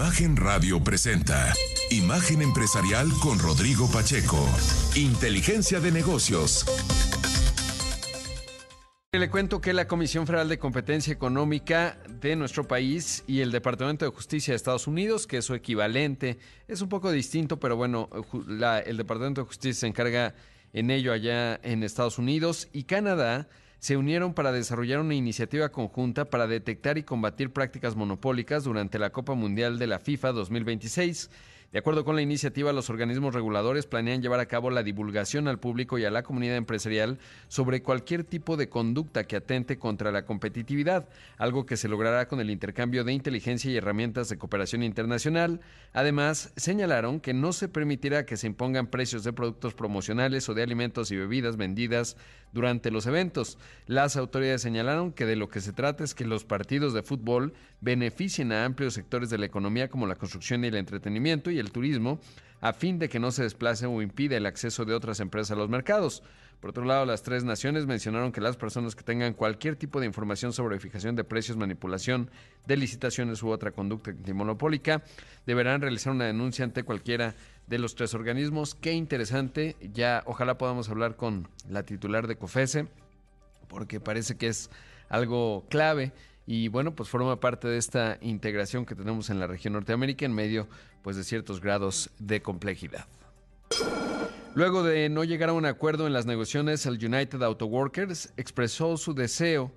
Imagen Radio presenta Imagen Empresarial con Rodrigo Pacheco. Inteligencia de negocios. Le cuento que la Comisión Federal de Competencia Económica de nuestro país y el Departamento de Justicia de Estados Unidos, que es su equivalente, es un poco distinto, pero bueno, el Departamento de Justicia se encarga en ello allá en Estados Unidos y Canadá se unieron para desarrollar una iniciativa conjunta para detectar y combatir prácticas monopólicas durante la Copa Mundial de la FIFA 2026. De acuerdo con la iniciativa, los organismos reguladores planean llevar a cabo la divulgación al público y a la comunidad empresarial sobre cualquier tipo de conducta que atente contra la competitividad, algo que se logrará con el intercambio de inteligencia y herramientas de cooperación internacional. Además, señalaron que no se permitirá que se impongan precios de productos promocionales o de alimentos y bebidas vendidas durante los eventos. Las autoridades señalaron que de lo que se trata es que los partidos de fútbol beneficien a amplios sectores de la economía como la construcción y el entretenimiento y el turismo, a fin de que no se desplace o impida el acceso de otras empresas a los mercados. Por otro lado, las tres naciones mencionaron que las personas que tengan cualquier tipo de información sobre fijación de precios, manipulación de licitaciones u otra conducta antimonopólica deberán realizar una denuncia ante cualquiera de los tres organismos. Qué interesante. Ya ojalá podamos hablar con la titular de COFESE, porque parece que es algo clave y bueno, pues forma parte de esta integración que tenemos en la región Norteamérica en medio pues de ciertos grados de complejidad. Luego de no llegar a un acuerdo en las negociaciones, el United Auto Workers expresó su deseo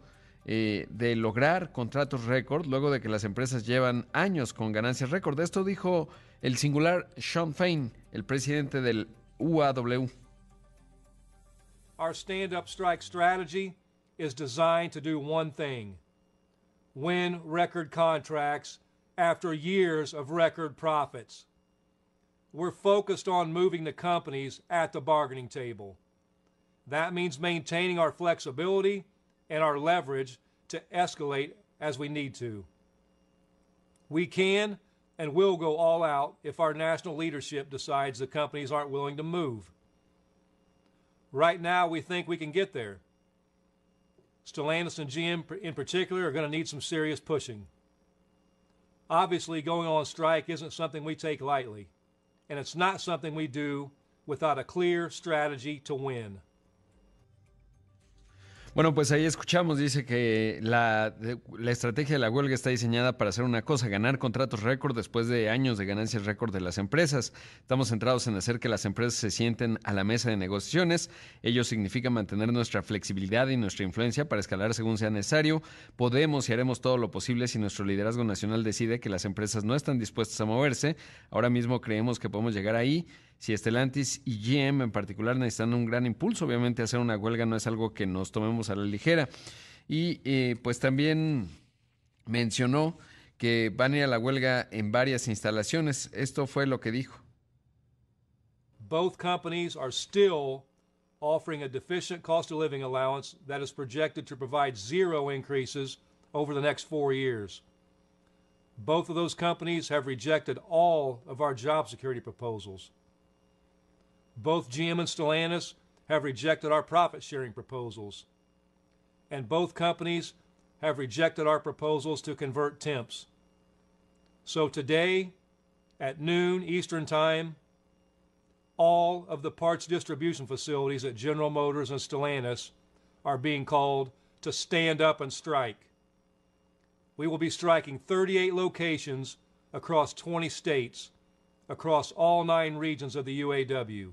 eh, de lograr contratos récord luego de que las empresas llevan años con ganancias récord. Esto dijo el singular Sean Fain, el presidente del UAW. Our stand-up strike strategy is designed to do one thing: win record contracts after years of record profits. We're focused on moving the companies at the bargaining table. That means maintaining our flexibility and our leverage to escalate as we need to. We can and will go all out if our national leadership decides the companies aren't willing to move. Right now, we think we can get there. Stellantis and GM in particular are going to need some serious pushing. Obviously, going on strike isn't something we take lightly, and it's not something we do without a clear strategy to win. Bueno, pues ahí escuchamos, dice que la, estrategia de la huelga está diseñada para hacer una cosa, ganar contratos récord después de años de ganancias récord de las empresas. Estamos centrados en hacer que las empresas se sienten a la mesa de negociaciones. Ello significa mantener nuestra flexibilidad y nuestra influencia para escalar según sea necesario. Podemos y haremos todo lo posible si nuestro liderazgo nacional decide que las empresas no están dispuestas a moverse. Ahora mismo creemos que podemos llegar ahí si Estelantis y GM en particular necesitan un gran impulso, obviamente hacer una huelga no es algo que nos tomemos a la ligera. Y eh, pues también mencionó que van a ir a la huelga en varias instalaciones. Esto fue lo que dijo. Both companies are still offering a deficient cost of living allowance that is projected to provide zero increases over the next four years. Both of those companies have rejected all of our job security proposals. Both GM and Stellantis have rejected our profit sharing proposals. And both companies have rejected our proposals to convert temps. So today, at noon Eastern Time, all of the parts distribution facilities at General Motors and Stellantis are being called to stand up and strike. We will be striking 38 locations across 20 states, across all nine regions of the UAW.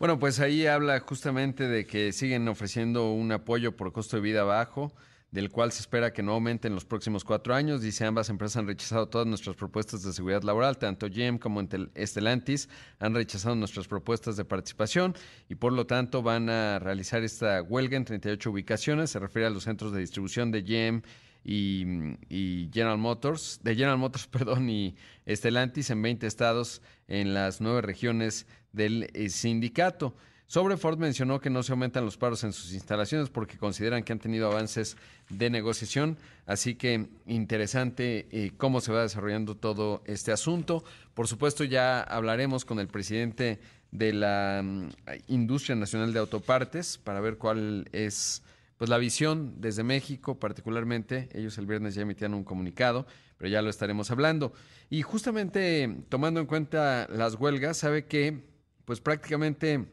Bueno, pues ahí habla justamente de que siguen ofreciendo un apoyo por costo de vida bajo, del cual se espera que no aumente en los próximos cuatro años. Dice, ambas empresas han rechazado todas nuestras propuestas de seguridad laboral, tanto GM como Estelantis han rechazado nuestras propuestas de participación y por lo tanto van a realizar esta huelga en 38 ubicaciones. Se refiere a los centros de distribución de GM y, General Motors, de General Motors, perdón, y Estelantis en 20 estados en las nueve regiones del eh, sindicato. Sobre Ford mencionó que no se aumentan los paros en sus instalaciones porque consideran que han tenido avances de negociación, así que interesante eh, cómo se va desarrollando todo este asunto. Por supuesto, ya hablaremos con el presidente de la mm, Industria Nacional de Autopartes para ver cuál es pues la visión desde México particularmente. Ellos el viernes ya emitían un comunicado, pero ya lo estaremos hablando. Y justamente tomando en cuenta las huelgas, sabe que pues prácticamente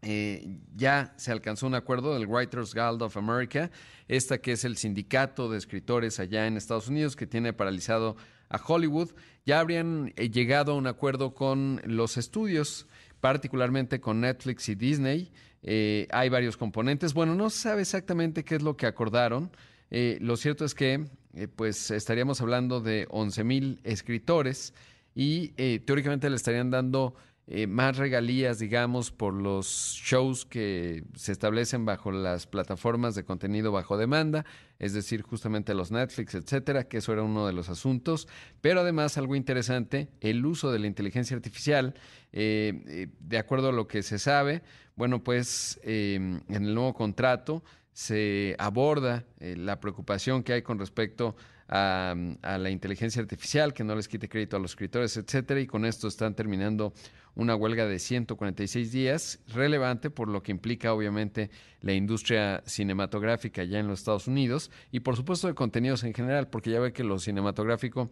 eh, ya se alcanzó un acuerdo del Writers Guild of America, esta que es el sindicato de escritores allá en Estados Unidos que tiene paralizado a Hollywood. Ya habrían eh, llegado a un acuerdo con los estudios, particularmente con Netflix y Disney. Eh, hay varios componentes. Bueno, no se sabe exactamente qué es lo que acordaron. lo cierto es que pues estaríamos hablando de 11 mil escritores y teóricamente le estarían dando eh, más regalías, digamos, por los shows que se establecen bajo las plataformas de contenido bajo demanda, es decir, justamente los Netflix, etcétera, que eso era uno de los asuntos. Pero además, algo interesante, el uso de la inteligencia artificial, eh, eh, de acuerdo a lo que se sabe, bueno, pues en el nuevo contrato se aborda la preocupación que hay con respecto a, a, la inteligencia artificial, que no les quite crédito a los escritores, etcétera, y con esto están terminando una huelga de 146 días, relevante por lo que implica obviamente la industria cinematográfica ya en los Estados Unidos y por supuesto de contenidos en general, porque ya ve que lo cinematográfico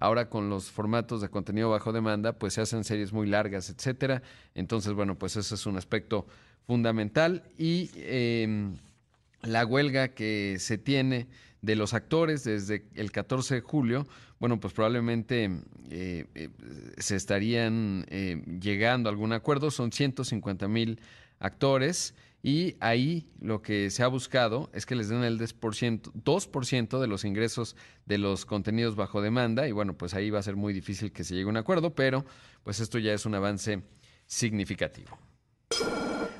ahora con los formatos de contenido bajo demanda, pues se hacen series muy largas, etcétera. Entonces, bueno, pues ese es un aspecto fundamental y em, la huelga que se tiene de los actores desde el 14 de julio, bueno, pues probablemente eh, eh, se estarían eh, llegando a algún acuerdo. Son 150 mil actores y ahí lo que se ha buscado es que les den el 2% de los ingresos de los contenidos bajo demanda y bueno, pues ahí va a ser muy difícil que se llegue a un acuerdo, pero pues esto ya es un avance significativo.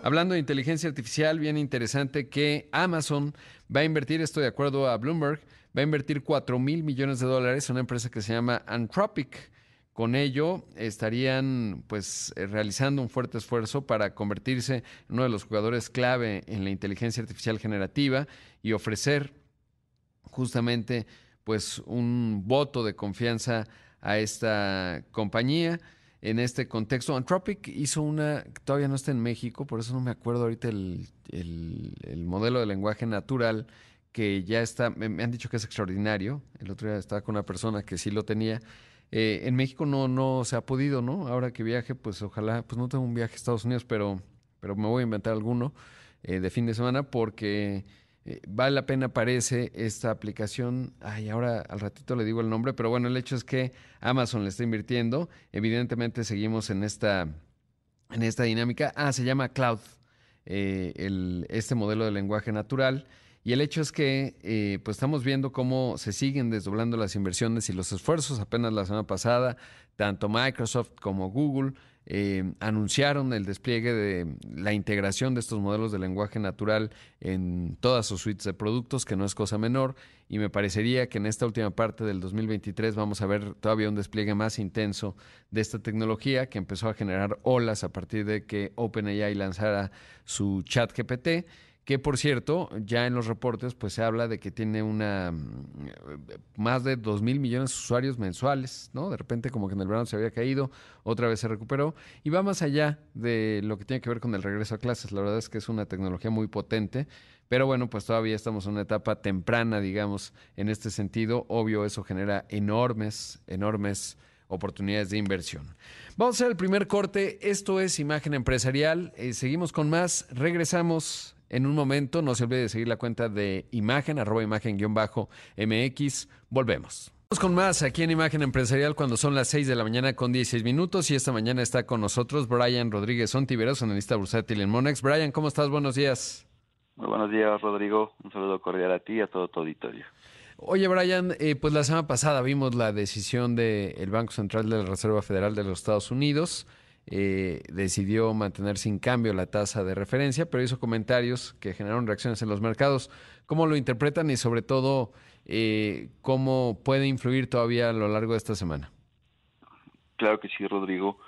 Hablando de inteligencia artificial, bien interesante que Amazon va a invertir, esto de acuerdo a Bloomberg, va a invertir 4 mil millones de dólares en una empresa que se llama Anthropic. Con ello estarían pues eh, realizando un fuerte esfuerzo para convertirse en uno de los jugadores clave en la inteligencia artificial generativa y ofrecer justamente pues un voto de confianza a esta compañía. En este contexto, Anthropic hizo una, todavía no está en México, por eso no me acuerdo ahorita el, el modelo de lenguaje natural, que ya está, me, han dicho que es extraordinario. El otro día estaba con una persona que sí lo tenía. Eh, en México no, no se ha podido, ¿no? Ahora que viaje, pues ojalá, pues no tengo un viaje a Estados Unidos, pero, pero me voy a inventar alguno eh, de fin de semana porque eh, vale la pena, parece, esta aplicación. Ay, ahora al ratito le digo el nombre, pero bueno, el hecho es que Amazon le está invirtiendo. Evidentemente seguimos en esta, en esta dinámica. Ah, se llama Cloud, el, este modelo de lenguaje natural. Y el hecho es que eh, pues estamos viendo cómo se siguen desdoblando las inversiones y los esfuerzos. Apenas la semana pasada, tanto Microsoft como Google eh, anunciaron el despliegue de la integración de estos modelos de lenguaje natural en todas sus suites de productos, que no es cosa menor. Y me parecería que en esta última parte del 2023 vamos a ver todavía un despliegue más intenso de esta tecnología que empezó a generar olas a partir de que OpenAI lanzara su chat GPT que por cierto, ya en los reportes pues se habla de que tiene una mm, más de 2 mil millones de usuarios mensuales, ¿no? De repente como que en el verano se había caído, otra vez se recuperó y va más allá de lo que tiene que ver con el regreso a clases. La verdad es que es una tecnología muy potente, pero bueno, pues todavía estamos en una etapa temprana, digamos, en este sentido. Obvio, eso genera enormes, enormes oportunidades de inversión. Vamos a hacer el primer corte. Esto es Imagen Empresarial. Eh, seguimos con más. Regresamos en un momento. No se olvide de seguir la cuenta de imagen, arroba imagen-mx. Volvemos. Vamos con más aquí en Imagen Empresarial cuando son las 6 de la mañana con 16 minutos y esta mañana está con nosotros Brian Rodríguez Ontiveros, analista bursátil en Monex. Brian, ¿cómo estás? Buenos días. Muy buenos días, Rodrigo. Un saludo cordial a ti y a todo tu auditorio. Oye, Brian, eh, pues la semana pasada vimos la decisión del Banco Central de la Reserva Federal de los Estados Unidos eh, decidió mantener sin cambio la tasa de referencia, pero hizo comentarios que generaron reacciones en los mercados. ¿Cómo lo interpretan y sobre todo eh, cómo puede influir todavía a lo largo de esta semana? Claro que sí, Rodrigo.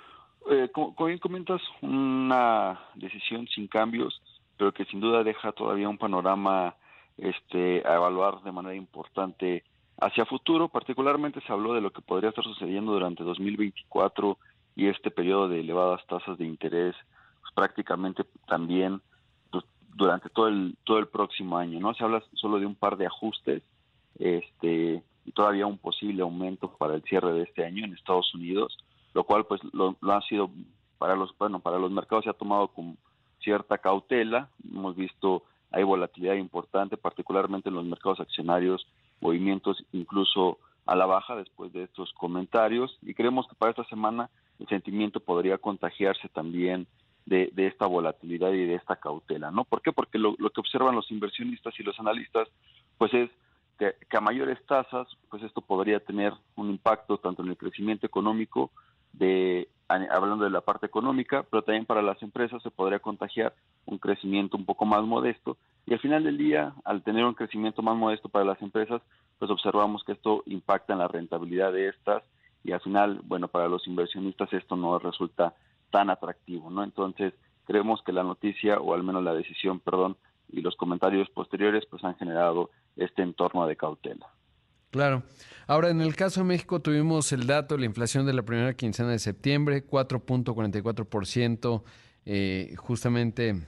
Eh, como, bien comentas, una decisión sin cambios, pero que sin duda deja todavía un panorama este, a evaluar de manera importante hacia futuro. Particularmente se habló de lo que podría estar sucediendo durante 2024 y este periodo de elevadas tasas de interés pues, prácticamente también pues, durante todo el todo el próximo año. No se habla solo de un par de ajustes, este y todavía un posible aumento para el cierre de este año en Estados Unidos, lo cual pues lo, ha sido para los bueno para los mercados se ha tomado con cierta cautela. Hemos visto hay volatilidad importante, particularmente en los mercados accionarios, movimientos incluso a la baja después de estos comentarios y creemos que para esta semana el sentimiento podría contagiarse también de, esta volatilidad y de esta cautela, ¿no? ¿Por qué? Porque lo, que observan los inversionistas y los analistas, pues es que, a mayores tasas, pues esto podría tener un impacto tanto en el crecimiento económico, de hablando de la parte económica, pero también para las empresas se podría contagiar un crecimiento un poco más modesto y al final del día, al tener un crecimiento más modesto para las empresas, pues observamos que esto impacta en la rentabilidad de estas y al final, bueno, para los inversionistas esto no resulta tan atractivo, ¿no? Entonces, creemos que la noticia, o al menos la decisión, perdón, y los comentarios posteriores, pues han generado este entorno de cautela. Claro. Ahora, en el caso de México tuvimos el dato, la inflación de la primera quincena de septiembre, 4.44%, eh, justamente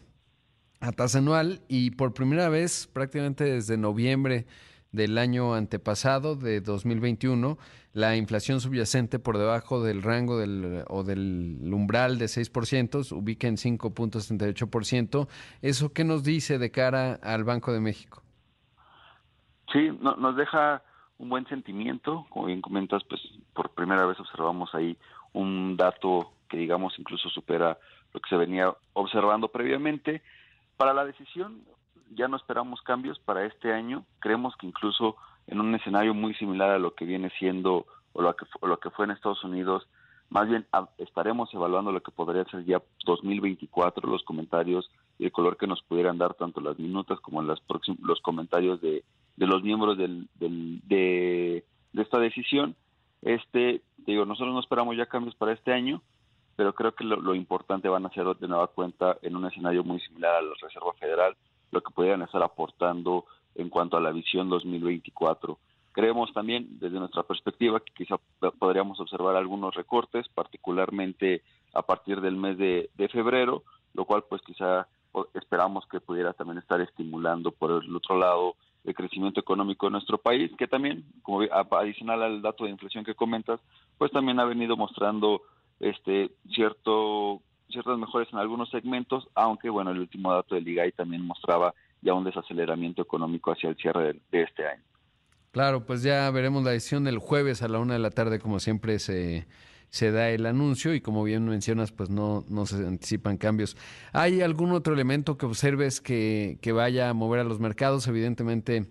a tasa anual, y por primera vez, prácticamente desde noviembre del año antepasado, de 2021, la inflación subyacente por debajo del rango del, o del umbral de 6%, ubica en 5.78%. ¿Eso qué nos dice de cara al Banco de México? Sí, nos deja un buen sentimiento. Como bien comentas, pues por primera vez observamos ahí un dato que digamos incluso supera lo que se venía observando previamente. Para la decisión, ya no esperamos cambios para este año. Creemos que incluso en un escenario muy similar a lo que viene siendo o lo que, lo que fue en Estados Unidos, más bien estaremos evaluando lo que podría ser ya 2024, los comentarios y el color que nos pudieran dar tanto las minutas como las los comentarios de, de los miembros del, del, de, de esta decisión. Este, digo, nosotros no esperamos ya cambios para este año, pero creo que lo, lo, importante van a ser de nueva cuenta en un escenario muy similar a la Reserva Federal, lo que pudieran estar aportando en cuanto a la visión 2024. Creemos también, desde nuestra perspectiva, que quizá podríamos observar algunos recortes, particularmente a partir del mes de, febrero, lo cual pues quizá esperamos que pudiera también estar estimulando por el otro lado el crecimiento económico de nuestro país, que también, como adicional al dato de inflación que comentas, pues también ha venido mostrando este cierto ciertas mejores en algunos segmentos, aunque bueno, el último dato del IGAI también mostraba ya un desaceleramiento económico hacia el cierre de, este año. Claro, pues ya veremos la decisión del jueves a la una de la tarde, como siempre se, se da el anuncio y como bien mencionas, pues no, no se anticipan cambios. ¿Hay algún otro elemento que observes que, que vaya a mover a los mercados? Evidentemente,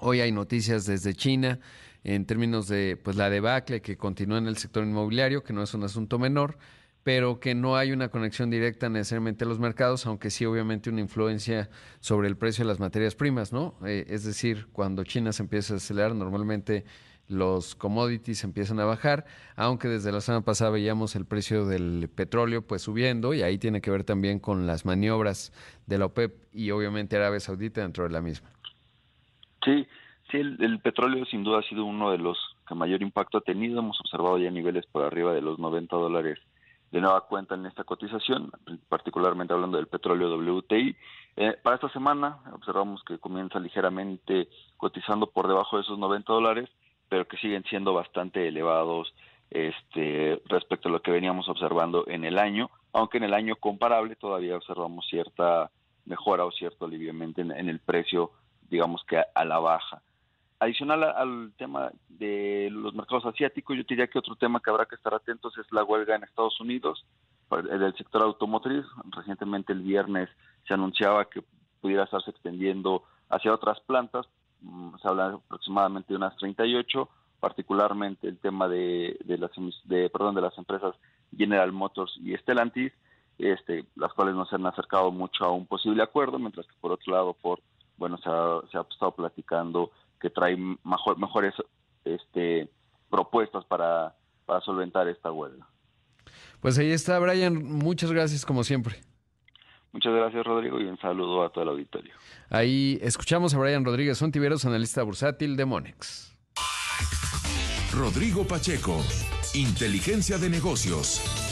hoy hay noticias desde China en términos de pues la debacle que continúa en el sector inmobiliario, que no es un asunto menor pero que no hay una conexión directa necesariamente a los mercados, aunque sí obviamente una influencia sobre el precio de las materias primas, ¿no? Eh, es decir, cuando China se empieza a acelerar, normalmente los commodities empiezan a bajar, aunque desde la semana pasada veíamos el precio del petróleo pues subiendo y ahí tiene que ver también con las maniobras de la OPEP y obviamente Arabia Saudita dentro de la misma. Sí, sí, el, el petróleo sin duda ha sido uno de los que mayor impacto ha tenido, hemos observado ya niveles por arriba de los 90 dólares de nueva cuenta en esta cotización, particularmente hablando del petróleo WTI. Eh, para esta semana observamos que comienza ligeramente cotizando por debajo de esos 90 dólares, pero que siguen siendo bastante elevados este, respecto a lo que veníamos observando en el año, aunque en el año comparable todavía observamos cierta mejora o cierto aliviamiento en, en el precio, digamos que a la baja. Adicional al tema de los mercados asiáticos, yo diría que otro tema que habrá que estar atentos es la huelga en Estados Unidos del sector automotriz. Recientemente el viernes se anunciaba que pudiera estarse extendiendo hacia otras plantas, mm, se habla aproximadamente de unas 38, particularmente el tema de, de las de, perdón, de las empresas General Motors y Stellantis, este, las cuales no se han acercado mucho a un posible acuerdo, mientras que por otro lado, por bueno, se ha, se ha estado platicando que trae mejor, mejores este, propuestas para, para solventar esta huelga. Pues ahí está, Brian. Muchas gracias, como siempre. Muchas gracias, Rodrigo, y un saludo a todo el auditorio. Ahí escuchamos a Brian Rodríguez Sontiveros, analista bursátil de Monex. Rodrigo Pacheco, Inteligencia de Negocios.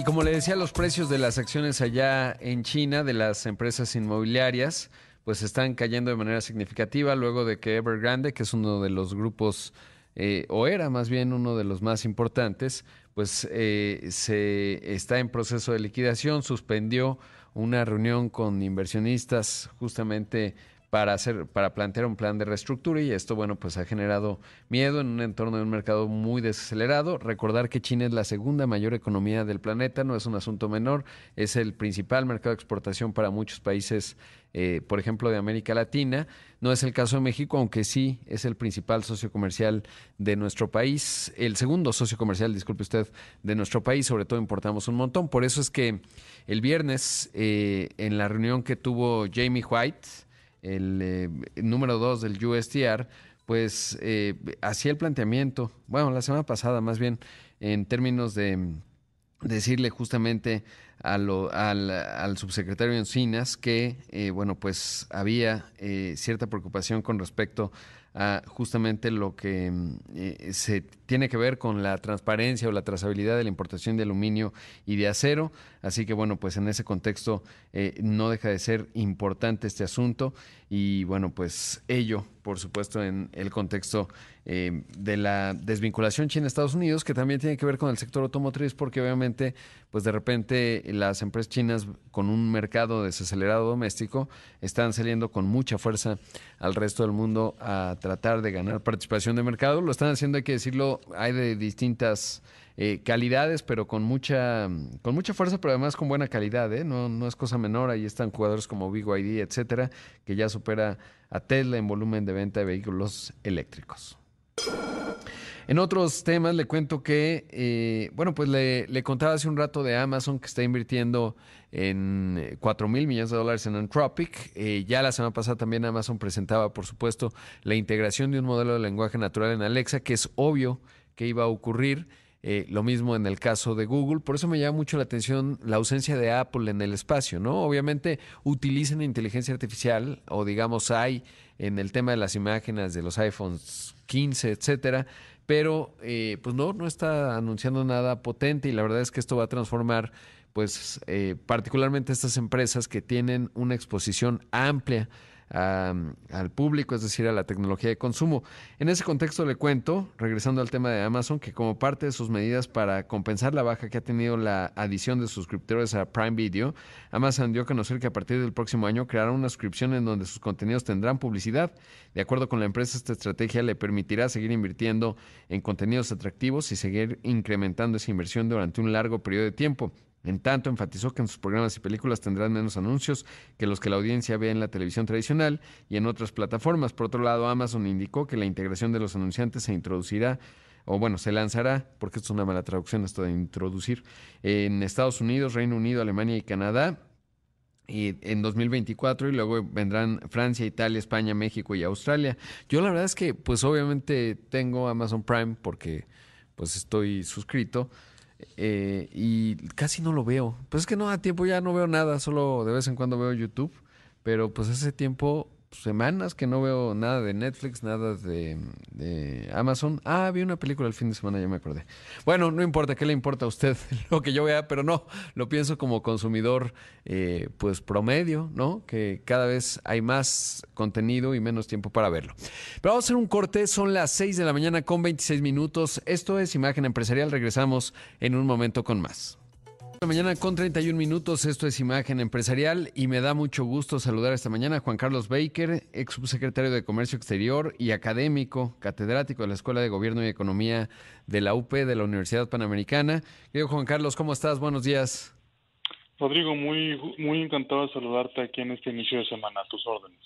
Y como le decía, los precios de las acciones allá en China, de las empresas inmobiliarias, pues están cayendo de manera significativa luego de que Evergrande, que es uno de los grupos, eh, o era más bien uno de los más importantes, pues eh, se está en proceso de liquidación, suspendió una reunión con inversionistas justamente para hacer para plantear un plan de reestructura y esto bueno pues ha generado miedo en un entorno de un mercado muy desacelerado. Recordar que China es la segunda mayor economía del planeta no es un asunto menor es el principal mercado de exportación para muchos países eh, por ejemplo de América Latina. No es el caso de México aunque sí es el principal socio comercial de nuestro país el segundo socio comercial disculpe usted de nuestro país sobre todo importamos un montón. Por eso es que el viernes eh, en la reunión que tuvo Jamie White el, eh, número dos del USTR, pues eh, hacía el planteamiento, bueno, la semana pasada más bien, en términos de decirle justamente a lo, al, al, subsecretario Encinas que, eh, bueno, pues había eh, cierta preocupación con respecto a justamente lo que eh, se tiene que ver con la transparencia o la trazabilidad de la importación de aluminio y de acero. Así que bueno, pues en ese contexto eh, no deja de ser importante este asunto y bueno, pues ello, por supuesto, en el contexto eh, de la desvinculación China-Estados Unidos, que también tiene que ver con el sector automotriz, porque obviamente, pues de repente las empresas chinas con un mercado desacelerado doméstico están saliendo con mucha fuerza al resto del mundo a tratar de ganar participación de mercado. Lo están haciendo, hay que decirlo, hay de distintas eh, calidades, pero con mucha, con mucha fuerza, pero además con buena calidad, ¿eh? no, no es cosa menor. Ahí están jugadores como BYD, etcétera, que ya supera a Tesla en volumen de venta de vehículos eléctricos. En otros temas le cuento que, eh, bueno, pues le, le, contaba hace un rato de Amazon que está invirtiendo en 4 mil millones de dólares en Anthropic. Ya la semana pasada también Amazon presentaba, por supuesto, la integración de un modelo de lenguaje natural en Alexa, que es obvio que iba a ocurrir. Eh, lo mismo en el caso de Google. Por eso me llama mucho la atención la ausencia de Apple en el espacio, ¿no? Obviamente utilizan inteligencia artificial o digamos hay en el tema de las imágenes de los iPhones 15, etcétera, pero eh, pues no, no está anunciando nada potente y la verdad es que esto va a transformar pues eh, particularmente estas empresas que tienen una exposición amplia a, al público, es decir, a la tecnología de consumo. En ese contexto le cuento, regresando al tema de Amazon, que como parte de sus medidas para compensar la baja que ha tenido la adición de suscriptores a Prime Video, Amazon dio a conocer que a partir del próximo año creará una suscripción en donde sus contenidos tendrán publicidad. De acuerdo con la empresa, esta estrategia le permitirá seguir invirtiendo en contenidos atractivos y seguir incrementando esa inversión durante un largo periodo de tiempo. En tanto, enfatizó que en sus programas y películas tendrán menos anuncios que los que la audiencia ve en la televisión tradicional y en otras plataformas. Por otro lado, Amazon indicó que la integración de los anunciantes se introducirá o bueno, se lanzará, porque esto es una mala traducción, esto de introducir, en Estados Unidos, Reino Unido, Alemania y Canadá y en 2024 y luego vendrán Francia, Italia, España, México y Australia. Yo la verdad es que pues obviamente tengo Amazon Prime porque pues estoy suscrito eh, y casi no lo veo. Pues es que no, a tiempo ya no veo nada, solo de vez en cuando veo YouTube, pero pues ese tiempo semanas que no veo nada de Netflix, nada de, de, Amazon. Ah, vi una película el fin de semana, ya me acordé. Bueno, no importa, ¿qué le importa a usted lo que yo vea? Pero no, lo pienso como consumidor, eh, pues promedio, ¿no? Que cada vez hay más contenido y menos tiempo para verlo. Pero vamos a hacer un corte, son las 6 de la mañana con 26 minutos. Esto es Imagen Empresarial, regresamos en un momento con más. Mañana con 31 minutos, esto es Imagen Empresarial y me da mucho gusto saludar esta mañana a Juan Carlos Baker, ex subsecretario de Comercio Exterior y académico, catedrático de la Escuela de Gobierno y Economía de la UP de la Universidad Panamericana. Querido Juan Carlos, ¿cómo estás? Buenos días. Rodrigo, muy, muy encantado de saludarte aquí en este inicio de semana, a tus órdenes.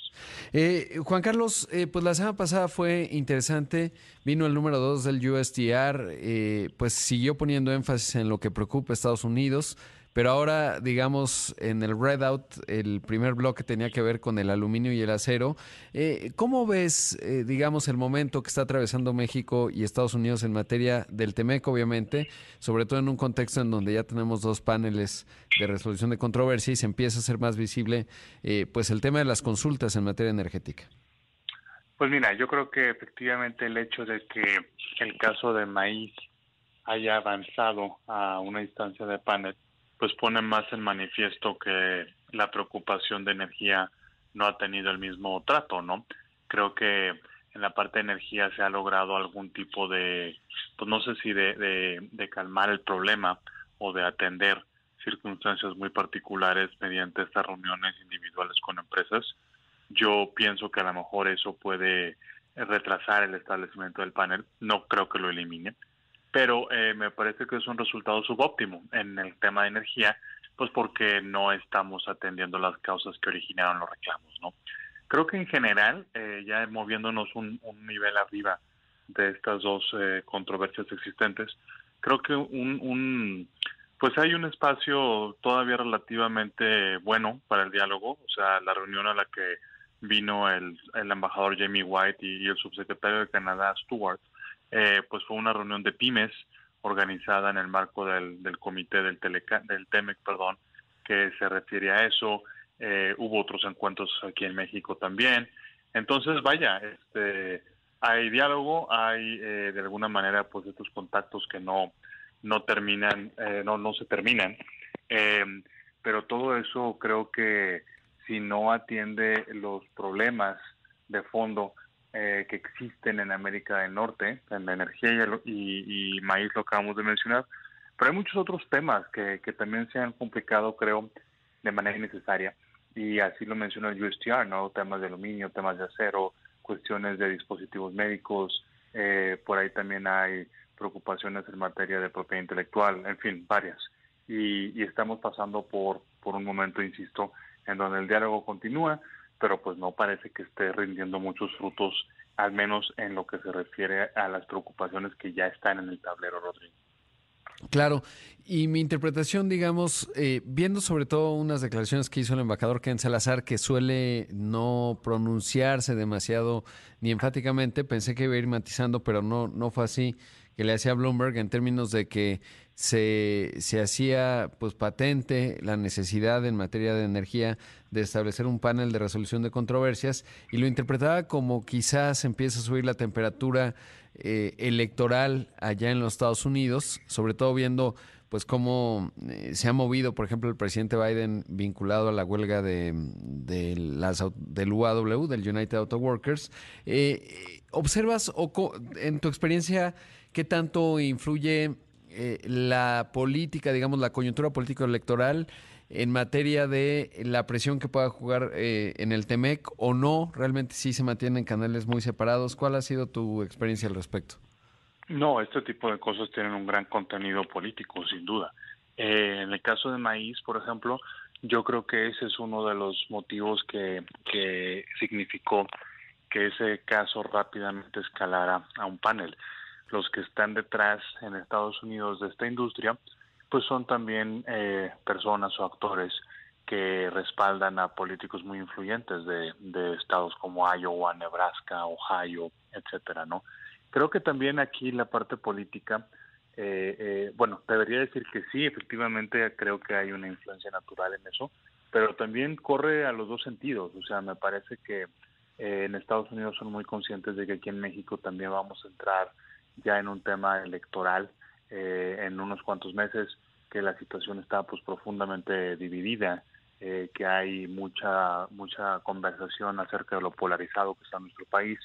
Eh, Juan Carlos, eh, pues la semana pasada fue interesante, vino el número 2 del USDR, eh, pues siguió poniendo énfasis en lo que preocupa a Estados Unidos, pero ahora, digamos, en el readout, el primer bloque tenía que ver con el aluminio y el acero. Eh, ¿Cómo ves, eh, digamos, el momento que está atravesando México y Estados Unidos en materia del TEMEC, obviamente, sobre todo en un contexto en donde ya tenemos dos paneles de resolución de controversia y se empieza a hacer más visible, eh, pues, el tema de las consultas en materia energética? Pues mira, yo creo que efectivamente el hecho de que el caso de maíz haya avanzado a una instancia de panel pues pone más en manifiesto que la preocupación de energía no ha tenido el mismo trato, ¿no? Creo que en la parte de energía se ha logrado algún tipo de, pues no sé si de, calmar el problema o de atender circunstancias muy particulares mediante estas reuniones individuales con empresas. Yo pienso que a lo mejor eso puede retrasar el establecimiento del panel, no creo que lo elimine, pero eh, me parece que es un resultado subóptimo en el tema de energía, pues porque no estamos atendiendo las causas que originaron los reclamos, ¿no? Creo que en general, eh, ya moviéndonos un, nivel arriba de estas dos eh, controversias existentes, creo que un, un, pues hay un espacio todavía relativamente bueno para el diálogo, o sea, la reunión a la que vino el, el embajador Jamie White y, el subsecretario de Canadá, Stuart, eh, pues fue una reunión de pymes organizada en el marco del, del comité del, Teleca, del TEMEC, perdón, que se refiere a eso. Eh, hubo otros encuentros aquí en México también. Entonces, vaya, este, hay diálogo, hay eh, de alguna manera pues estos contactos que no no terminan, no no se terminan, pero todo eso creo que si no atiende los problemas de fondo eh, que existen en América del Norte, en la energía y, maíz lo acabamos de mencionar, pero hay muchos otros temas que, que también se han complicado, creo, de manera innecesaria. Y así lo menciona el USTR, ¿no? Temas de aluminio, temas de acero, cuestiones de dispositivos médicos, eh, por ahí también hay preocupaciones en materia de propiedad intelectual, en fin, varias. Y, y estamos pasando por, por un momento, insisto, en donde el diálogo continúa, pero pues no parece que esté rindiendo muchos frutos, al menos en lo que se refiere a las preocupaciones que ya están en el tablero, Rodrigo. Claro, y mi interpretación, digamos, eh, viendo sobre todo unas declaraciones que hizo el embajador Ken Salazar, que suele no pronunciarse demasiado ni enfáticamente, pensé que iba a ir matizando, pero no, no fue así, que le hacía Bloomberg en términos de que se, se hacía pues patente la necesidad en materia de energía de establecer un panel de resolución de controversias y lo interpretaba como quizás empieza a subir la temperatura eh, electoral allá en los Estados Unidos, sobre todo viendo pues cómo eh, se ha movido, por ejemplo, el presidente Biden vinculado a la huelga de, de las, del UAW, del United Auto Workers. Eh, ¿Observas o en tu experiencia qué tanto influye eh, la política, digamos, la coyuntura política electoral en materia de la presión que pueda jugar eh, en el TEMEC o no, realmente sí se mantienen canales muy separados. ¿Cuál ha sido tu experiencia al respecto? No, este tipo de cosas tienen un gran contenido político, sin duda. Eh, en el caso de maíz, por ejemplo, yo creo que ese es uno de los motivos que, que significó que ese caso rápidamente escalara a un panel los que están detrás en Estados Unidos de esta industria, pues son también eh, personas o actores que respaldan a políticos muy influyentes de, de, estados como Iowa, Nebraska, Ohio, etcétera, ¿no? Creo que también aquí la parte política, eh, eh, bueno, debería decir que sí, efectivamente creo que hay una influencia natural en eso, pero también corre a los dos sentidos, o sea, me parece que en Estados Unidos son muy conscientes de que aquí en México también vamos a entrar ya en un tema electoral eh, en unos cuantos meses que la situación está pues profundamente dividida eh, que hay mucha mucha conversación acerca de lo polarizado que está nuestro país.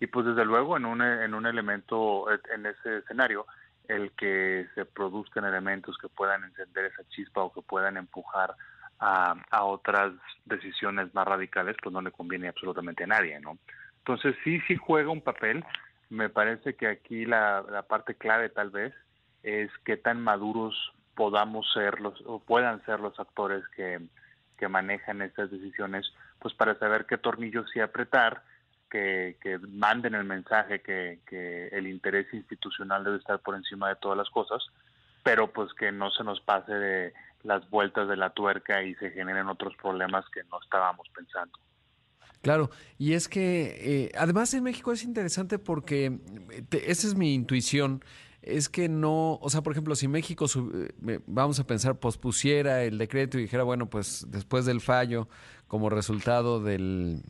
Y pues desde luego en un en un elemento en ese escenario el que se produzcan elementos que puedan encender esa chispa o que puedan empujar a, a otras decisiones más radicales pues no le conviene absolutamente a nadie no entonces sí sí juega un papel me parece que aquí la, la parte clave tal vez es qué tan maduros podamos ser los o puedan ser los actores que, que manejan estas decisiones, pues para saber qué tornillos sí apretar, que, que manden el mensaje que, que el interés institucional debe estar por encima de todas las cosas, pero pues que no se nos pase de las vueltas de la tuerca y se generen otros problemas que no estábamos pensando. Claro, y es que eh, además en México es interesante porque esa es mi intuición, es que no, o sea, por ejemplo, si México, eh, vamos a pensar, pospusiera el decreto y dijera, bueno, pues después del fallo, como resultado del,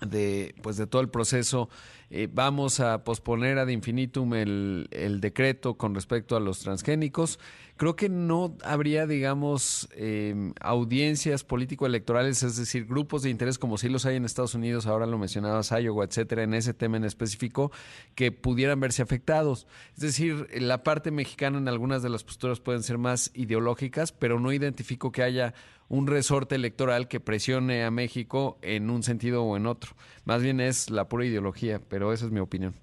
de, pues de todo el proceso, eh, vamos a posponer ad infinitum el, el, decreto con respecto a los transgénicos. Creo que no habría, digamos, eh, audiencias político-electorales, es decir, grupos de interés como sí los hay en Estados Unidos, ahora lo mencionabas, Iowa, etcétera, en ese tema en específico, que pudieran verse afectados. Es decir, la parte mexicana en algunas de las posturas pueden ser más ideológicas, pero no identifico que haya un resorte electoral que presione a México en un sentido o en otro. Más bien es la pura ideología, pero esa es mi opinión.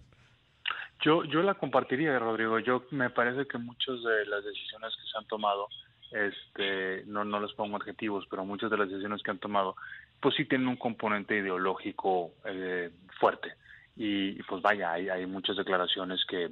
Yo, yo la compartiría, Rodrigo. Yo me parece que muchas de las decisiones que se han tomado, este, no, no les pongo adjetivos, pero muchas de las decisiones que han tomado, pues sí tienen un componente ideológico eh, fuerte. Y, pues vaya, hay, hay muchas declaraciones que,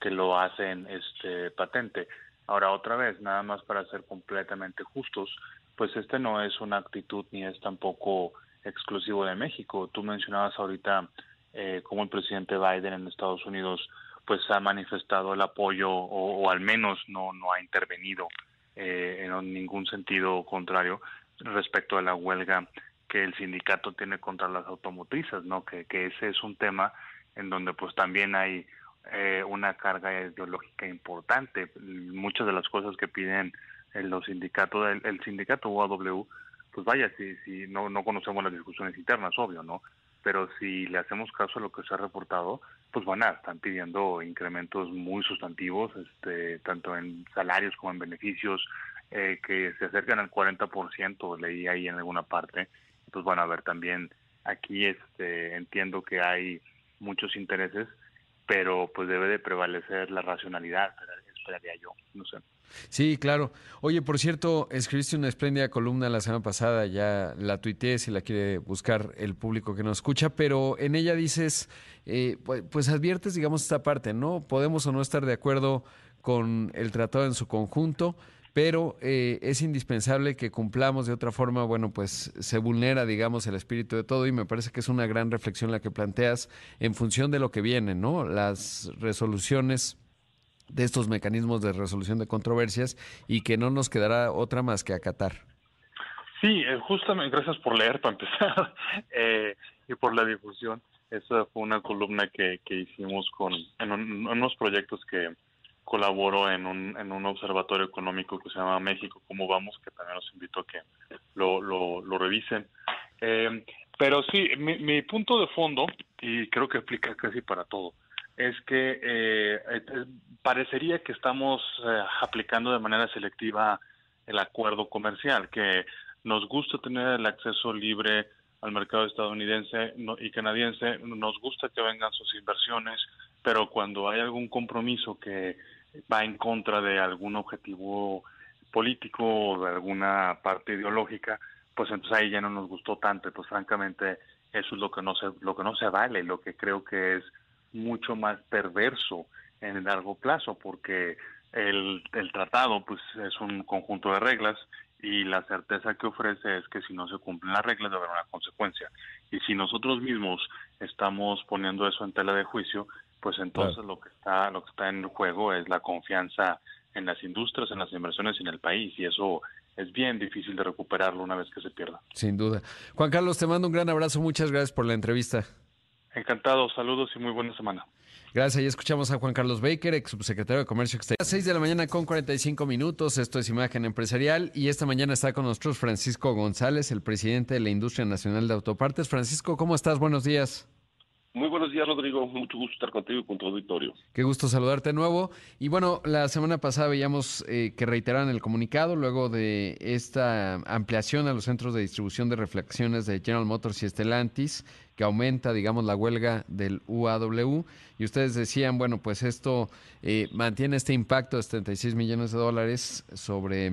que lo hacen este patente. Ahora otra vez, nada más para ser completamente justos, pues este no es una actitud ni es tampoco exclusivo de México. Tú mencionabas ahorita eh, cómo el presidente Biden en Estados Unidos pues ha manifestado el apoyo o, al menos no no ha intervenido eh, en ningún sentido contrario respecto a la huelga que el sindicato tiene contra las automotrices, ¿no? Que, que ese es un tema en donde pues también hay eh, una carga ideológica importante. Muchas de las cosas que piden en los sindicatos, el, el sindicato UAW, pues vaya, si, si no, no conocemos las discusiones internas, obvio, ¿no? Pero si le hacemos caso a lo que se ha reportado, pues bueno, están pidiendo incrementos muy sustantivos, este, tanto en salarios como en beneficios, eh, que se acercan al 40%, leí ahí en alguna parte. Pues bueno, a ver, también aquí este, entiendo que hay muchos intereses, pero pues debe de prevalecer la racionalidad, esperaría yo, no sé. Sí, claro. Oye, por cierto, escribiste una espléndida columna la semana pasada, ya la tuiteé si la quiere buscar el público que nos escucha, pero en ella dices, eh, pues, pues, adviertes, digamos, esta parte, ¿no? Podemos o no estar de acuerdo con el tratado en su conjunto, pero eh, es indispensable que cumplamos de otra forma, bueno, pues se vulnera, digamos, el espíritu de todo y me parece que es una gran reflexión la que planteas en función de lo que viene, ¿no? Las resoluciones de estos mecanismos de resolución de controversias y que no nos quedará otra más que acatar. Sí, eh, justamente, gracias por leer para empezar eh, y por la difusión. Esa fue una columna que, que hicimos con en, unos proyectos que colaboró en un, en un observatorio económico que se llama México, ¿cómo vamos? Que también los invito a que lo, lo, lo revisen. Eh, pero sí, mi, mi punto de fondo, y creo que aplica casi para todo, es que eh, parecería que estamos eh, aplicando de manera selectiva el acuerdo comercial, que nos gusta tener el acceso libre al mercado estadounidense y canadiense, nos gusta que vengan sus inversiones, pero cuando hay algún compromiso que va en contra de algún objetivo político o de alguna parte ideológica, pues entonces ahí ya no nos gustó tanto, pues francamente eso es lo que no se lo que no se vale, lo que creo que es mucho más perverso en el largo plazo porque el, el tratado pues es un conjunto de reglas y la certeza que ofrece es que si no se cumplen las reglas debe haber una consecuencia. Y si nosotros mismos estamos poniendo eso en tela de juicio pues entonces lo que está lo que está en juego es la confianza en las industrias en las inversiones y en el país y eso es bien difícil de recuperarlo una vez que se pierda. Sin duda. Juan Carlos te mando un gran abrazo. Muchas gracias por la entrevista Encantado, saludos y muy buena semana. Gracias, ya escuchamos a Juan Carlos Baker, ex subsecretario de Comercio Exterior. A las 6 de la mañana con 45 minutos, esto es Imagen Empresarial y esta mañana está con nosotros Francisco González, el presidente de la Industria Nacional de Autopartes. Francisco, ¿cómo estás? Buenos días. Muy buenos días, Rodrigo. Mucho gusto estar contigo y con tu auditorio. Qué gusto saludarte de nuevo. Y bueno, la semana pasada veíamos eh, que reiteraron el comunicado luego de esta ampliación a los centros de distribución de reflexiones de General Motors y Stellantis, que aumenta, digamos, la huelga del UAW. Y ustedes decían, bueno, pues esto eh, mantiene este impacto de 76 millones de dólares sobre,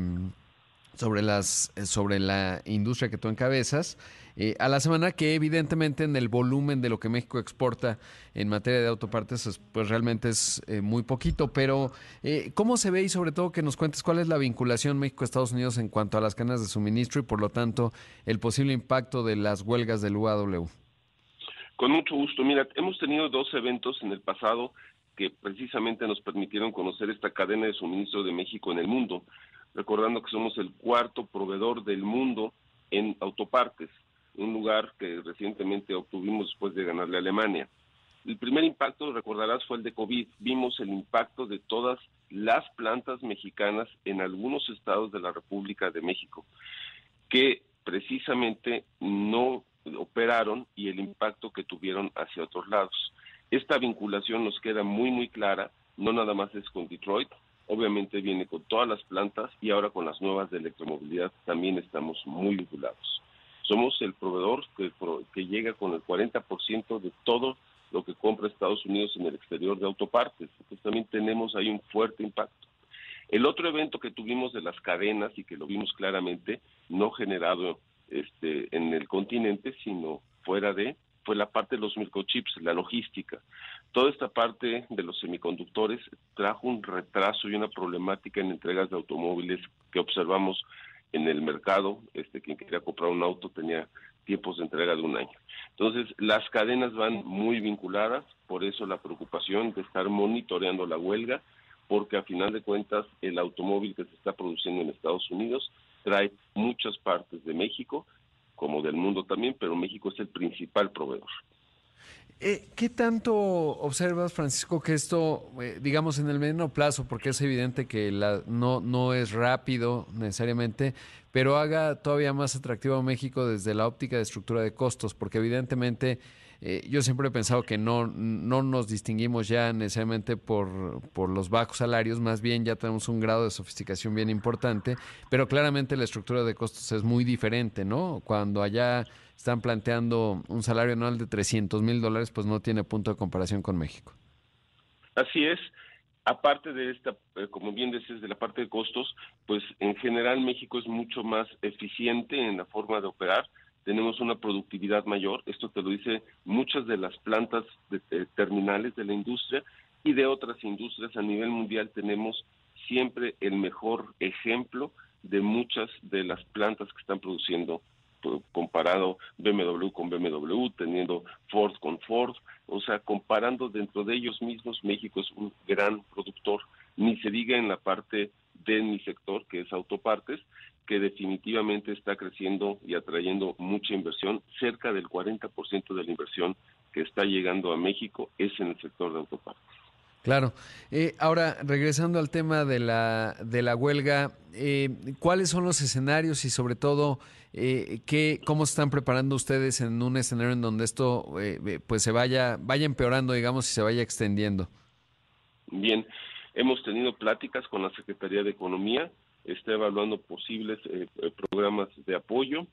sobre, las, sobre la industria que tú encabezas. Eh, a la semana que evidentemente en el volumen de lo que México exporta en materia de autopartes pues realmente es eh, muy poquito, pero ¿cómo se ve y sobre todo que nos cuentes cuál es la vinculación México-Estados Unidos en cuanto a las cadenas de suministro y por lo tanto el posible impacto de las huelgas del UAW? Con mucho gusto. Mira, hemos tenido dos eventos en el pasado que precisamente nos permitieron conocer esta cadena de suministro de México en el mundo, recordando que somos el cuarto proveedor del mundo en autopartes un lugar que recientemente obtuvimos después de ganarle a Alemania. El primer impacto, recordarás, fue el de COVID. Vimos el impacto de todas las plantas mexicanas en algunos estados de la República de México, que precisamente no operaron y el impacto que tuvieron hacia otros lados. Esta vinculación nos queda muy, muy clara, no nada más es con Detroit, obviamente viene con todas las plantas y ahora con las nuevas de electromovilidad también estamos muy vinculados. Somos el proveedor que, que llega con el 40% de todo lo que compra Estados Unidos en el exterior de autopartes. Entonces también tenemos ahí un fuerte impacto. El otro evento que tuvimos de las cadenas y que lo vimos claramente, no generado este, en el continente, sino fuera de, fue la parte de los microchips, la logística. Toda esta parte de los semiconductores trajo un retraso y una problemática en entregas de automóviles que observamos en el mercado. Este, quien quería comprar un auto tenía tiempos de entrega de un año. Entonces, las cadenas van muy vinculadas, por eso la preocupación de estar monitoreando la huelga, porque a final de cuentas el automóvil que se está produciendo en Estados Unidos trae muchas partes de México, como del mundo también, pero México es el principal proveedor. Eh, ¿Qué tanto observas, Francisco, que esto, eh, digamos, en el mediano plazo, porque es evidente que la, no, no es rápido necesariamente, pero haga todavía más atractivo a México desde la óptica de estructura de costos? Porque evidentemente eh, yo siempre he pensado que no, no nos distinguimos ya necesariamente por, por los bajos salarios, más bien ya tenemos un grado de sofisticación bien importante, pero claramente la estructura de costos es muy diferente, ¿no? Cuando allá están planteando un salario anual de 300 mil dólares, pues no tiene punto de comparación con México. Así es. Aparte de esta, eh, como bien decías, de la parte de costos, pues en general México es mucho más eficiente en la forma de operar. Tenemos una productividad mayor. Esto te lo dice muchas de las plantas de, terminales de la industria y de otras industrias a nivel mundial. Tenemos siempre el mejor ejemplo de muchas de las plantas que están produciendo comparado BMW con BMW, teniendo Ford con Ford, o sea, comparando dentro de ellos mismos, México es un gran productor, ni se diga en la parte de mi sector, que es autopartes, que definitivamente está creciendo y atrayendo mucha inversión, cerca del 40% de la inversión que está llegando a México es en el sector de autopartes. Claro. Eh, ahora, regresando al tema de la, de la huelga, eh, ¿cuáles son los escenarios y sobre todo eh, qué, cómo se están preparando ustedes en un escenario en donde esto eh, pues se vaya, vaya empeorando, digamos, y se vaya extendiendo? Bien, hemos tenido pláticas con la Secretaría de Economía, está evaluando posibles programas de apoyo.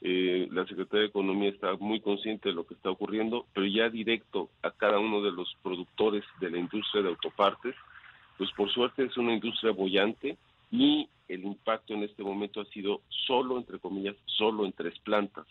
Eh, la Secretaría de Economía está muy consciente de lo que está ocurriendo, pero ya directo a cada uno de los productores de la industria de autopartes, pues por suerte es una industria bollante y el impacto en este momento ha sido solo, entre comillas, solo en tres plantas.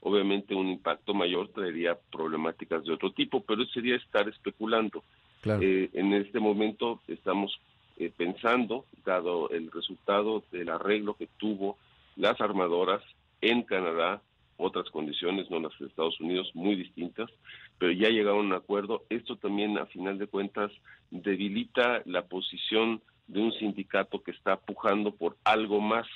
Obviamente un impacto mayor traería problemáticas de otro tipo, pero sería estar especulando. Eh, en este momento estamos eh, pensando, dado el resultado del arreglo que tuvo las armadoras en Canadá, otras condiciones, no las de Estados Unidos, muy distintas, pero ya llegaron a un acuerdo. Esto también, a final de cuentas, debilita la posición de un sindicato que está pujando por algo más.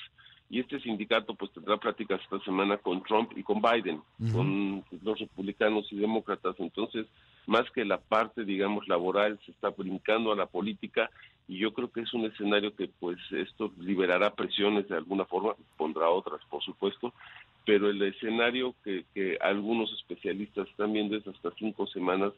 Y este sindicato pues tendrá pláticas esta semana con Trump y con Biden, con los republicanos y demócratas. Entonces, más que la parte, digamos, laboral, se está brincando a la política y yo creo que es un escenario que pues esto liberará presiones de alguna forma, pondrá otras por supuesto, pero el escenario que, que algunos especialistas están viendo es hasta cinco semanas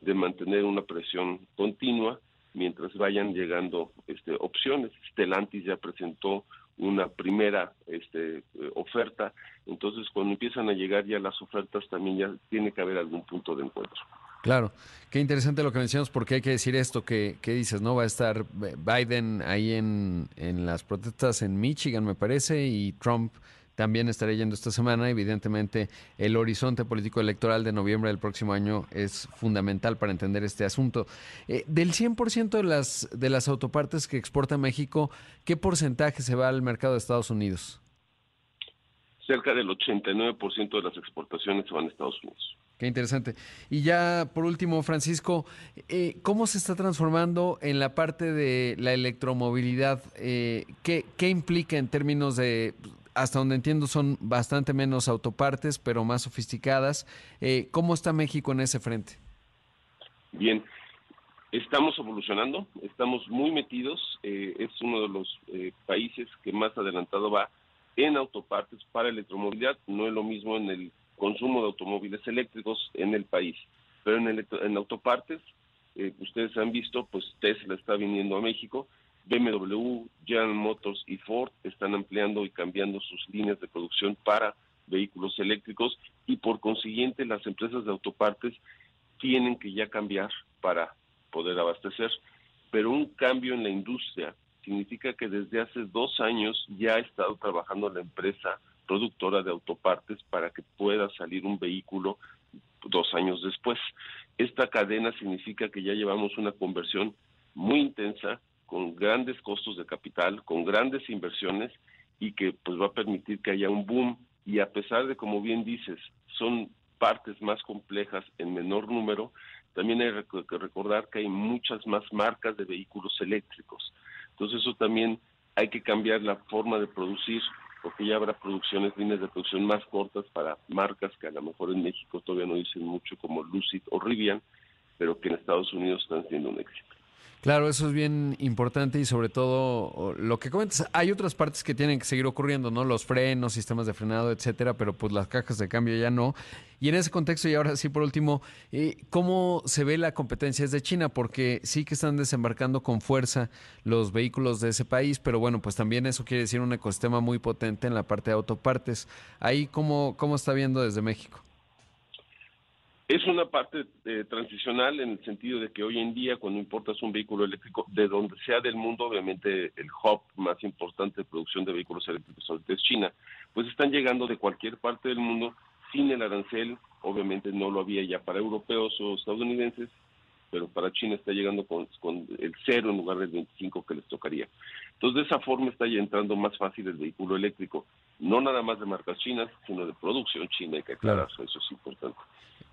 de mantener una presión continua mientras vayan llegando este, opciones. Stellantis ya presentó una primera este, oferta, entonces cuando empiezan a llegar ya las ofertas también ya tiene que haber algún punto de encuentro. Claro, qué interesante lo que mencionas porque hay que decir esto que, dices, ¿no? Va a estar Biden ahí en, en las protestas en Michigan, me parece, y Trump también estaré yendo esta semana. Evidentemente, el horizonte político electoral de noviembre del próximo año es fundamental para entender este asunto. Eh, del 100% de las, de las autopartes que exporta México, ¿qué porcentaje se va al mercado de Estados Unidos? Cerca del 89% de las exportaciones se van a Estados Unidos. Qué interesante. Y ya por último, Francisco, eh, ¿cómo se está transformando en la parte de la electromovilidad? Eh, ¿qué, ¿Qué implica en términos de hasta donde entiendo son bastante menos autopartes, pero más sofisticadas. Eh, ¿Cómo está México en ese frente? Bien, estamos evolucionando, estamos muy metidos, eh, es uno de los eh, países que más adelantado va en autopartes para electromovilidad, no es lo mismo en el consumo de automóviles eléctricos en el país, pero en, en autopartes, eh, ustedes han visto, pues Tesla está viniendo a México, BMW, General Motors y Ford están ampliando y cambiando sus líneas de producción para vehículos eléctricos y por consiguiente las empresas de autopartes tienen que ya cambiar para poder abastecer. Pero un cambio en la industria significa que desde hace dos años ya ha estado trabajando la empresa productora de autopartes para que pueda salir un vehículo dos años después. Esta cadena significa que ya llevamos una conversión muy intensa, con grandes costos de capital, con grandes inversiones y que pues va a permitir que haya un boom y a pesar de como bien dices, son partes más complejas en menor número, también hay que recordar que hay muchas más marcas de vehículos eléctricos. Entonces eso también hay que cambiar la forma de producir, porque ya habrá producciones, líneas de producción más cortas para marcas que a lo mejor en México todavía no dicen mucho como Lucid o Rivian, pero que en Estados Unidos están siendo un éxito. Claro, eso es bien importante y sobre todo lo que comentas, hay otras partes que tienen que seguir ocurriendo, ¿no? Los frenos, sistemas de frenado, etcétera, pero pues las cajas de cambio ya no. Y en ese contexto, y ahora sí por último, eh, ¿cómo se ve la competencia desde China? Porque sí que están desembarcando con fuerza los vehículos de ese país, pero bueno, pues también eso quiere decir un ecosistema muy potente en la parte de autopartes. Ahí, ¿cómo, cómo está viendo desde México? Es una parte eh, transicional en el sentido de que hoy en día cuando importas un vehículo eléctrico de donde sea del mundo, obviamente el hub más importante de producción de vehículos eléctricos es China, pues están llegando de cualquier parte del mundo sin el arancel, obviamente no lo había ya para europeos o estadounidenses, pero para China está llegando con, con, el cero en lugar del 25 que les tocaría. Entonces, de esa forma está ya entrando más fácil el vehículo eléctrico, no nada más de marcas chinas, sino de producción china, hay que aclarar, eso es importante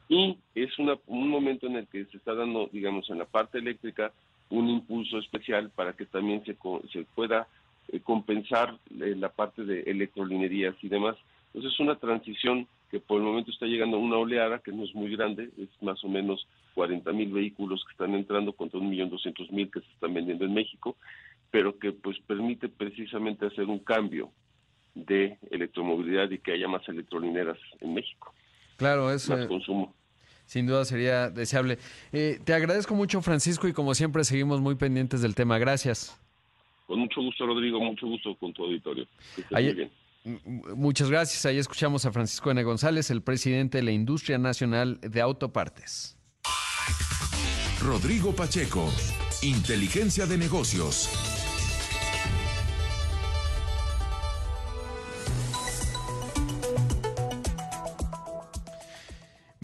y es una, un momento en el que se está dando, digamos, en la parte eléctrica un impulso especial para que también se, se pueda eh, compensar eh, la parte de electrolinerías y demás. Entonces es una transición que por el momento está llegando a una oleada que no es muy grande, es más o menos 40 mil vehículos que están entrando contra un millón doscientos mil que se están vendiendo en México, pero que pues permite precisamente hacer un cambio de electromovilidad y que haya más electrolineras en México. Claro, eso. Más consumo. Sin duda sería deseable. Eh, te agradezco mucho, Francisco, y como siempre seguimos muy pendientes del tema. Gracias. Con mucho gusto, Rodrigo, mucho gusto con tu auditorio. muy bien. Muchas gracias. Ahí escuchamos a Francisco N. González, el presidente de la Industria Nacional de Autopartes. Rodrigo Pacheco, Inteligencia de Negocios.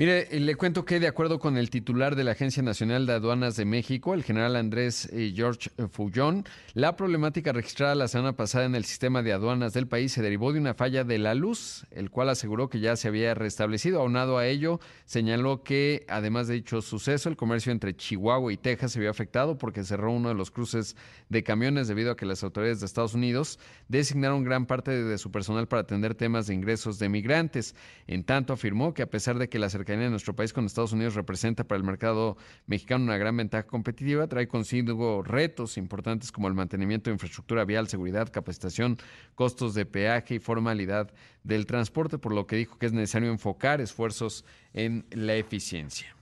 Mire, eh, le cuento que de acuerdo con el titular de la Agencia Nacional de Aduanas de México, el general Andrés eh, George eh, Fullón, la problemática registrada la semana pasada en el sistema de aduanas del país se derivó de una falla de la luz, el cual aseguró que ya se había restablecido. Aunado a ello, señaló que además de dicho suceso, el comercio entre Chihuahua y Texas se vio afectado porque cerró uno de los cruces de camiones debido a que las autoridades de Estados Unidos designaron gran parte de su personal para atender temas de ingresos de migrantes. En tanto, afirmó que a pesar de que la cercanía de nuestro país con Estados Unidos representa para el mercado mexicano una gran ventaja competitiva, trae consigo retos importantes como el mantenimiento de infraestructura vial, seguridad, capacitación, costos de peaje y formalidad del transporte, por lo que dijo que es necesario enfocar esfuerzos en la eficiencia.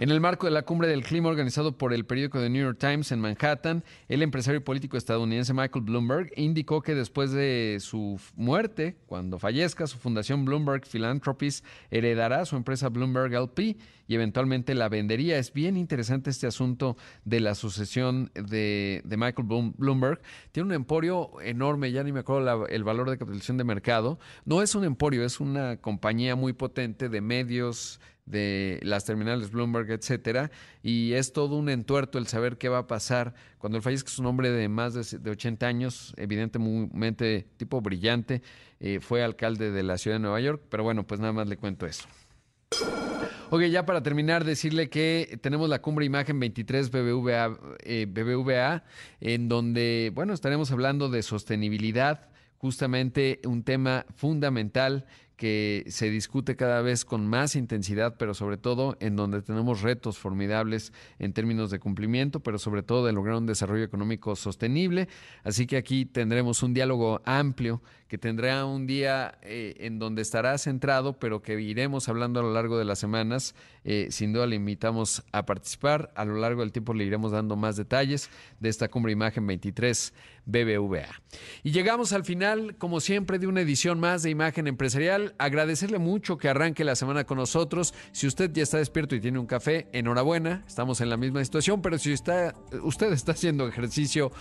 En el marco de la cumbre del clima organizado por el periódico The New York Times en Manhattan, el empresario político estadounidense Michael Bloomberg indicó que después de su muerte, cuando fallezca, su fundación Bloomberg Philanthropies heredará su empresa Bloomberg LP y eventualmente la vendería. Es bien interesante este asunto de la sucesión de, Michael Bloomberg. Tiene un emporio enorme, ya ni me acuerdo el valor de capitalización de mercado. No es un emporio, es una compañía muy potente de medios, de las terminales Bloomberg, etcétera, y es todo un entuerto el saber qué va a pasar cuando él fallezca. Es un hombre de más de, 80 años, evidentemente tipo brillante, eh, fue alcalde de la ciudad de Nueva York, pero bueno, pues nada más le cuento eso. Ok, ya para terminar, decirle que tenemos la cumbre Imagen 23 BBVA, eh, BBVA, en donde, bueno, estaremos hablando de sostenibilidad, justamente un tema fundamental que se discute cada vez con más intensidad, pero sobre todo en donde tenemos retos formidables en términos de cumplimiento, pero sobre todo de lograr un desarrollo económico sostenible. Así que aquí tendremos un diálogo amplio que tendrá un día eh, en donde estará centrado, pero que iremos hablando a lo largo de las semanas. Eh, sin duda le invitamos a participar. A lo largo del tiempo le iremos dando más detalles de esta cumbre Imagen 23 BBVA. Y llegamos al final, como siempre, de una edición más de Imagen Empresarial. Agradecerle mucho que arranque la semana con nosotros. Si usted ya está despierto y tiene un café, enhorabuena. Estamos en la misma situación, pero si está, usted está haciendo ejercicio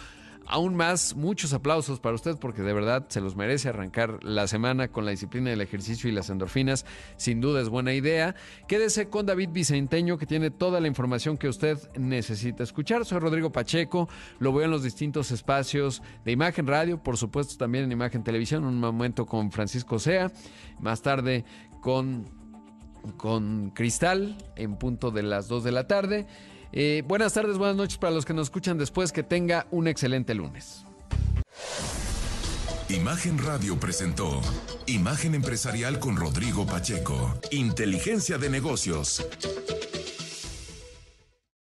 aún más, muchos aplausos para usted porque de verdad se los merece arrancar la semana con la disciplina del ejercicio y las endorfinas. Sin duda es buena idea. Quédese con David Vicenteño que tiene toda la información que usted necesita escuchar. Soy Rodrigo Pacheco, lo veo en los distintos espacios de Imagen Radio, por supuesto también en Imagen Televisión, un momento con Francisco Sea, más tarde con, con Cristal en punto de las 2 de la tarde. Eh, buenas tardes, buenas noches para los que nos escuchan después. Que tenga un excelente lunes. Imagen Radio presentó Imagen Empresarial con Rodrigo Pacheco. Inteligencia de negocios.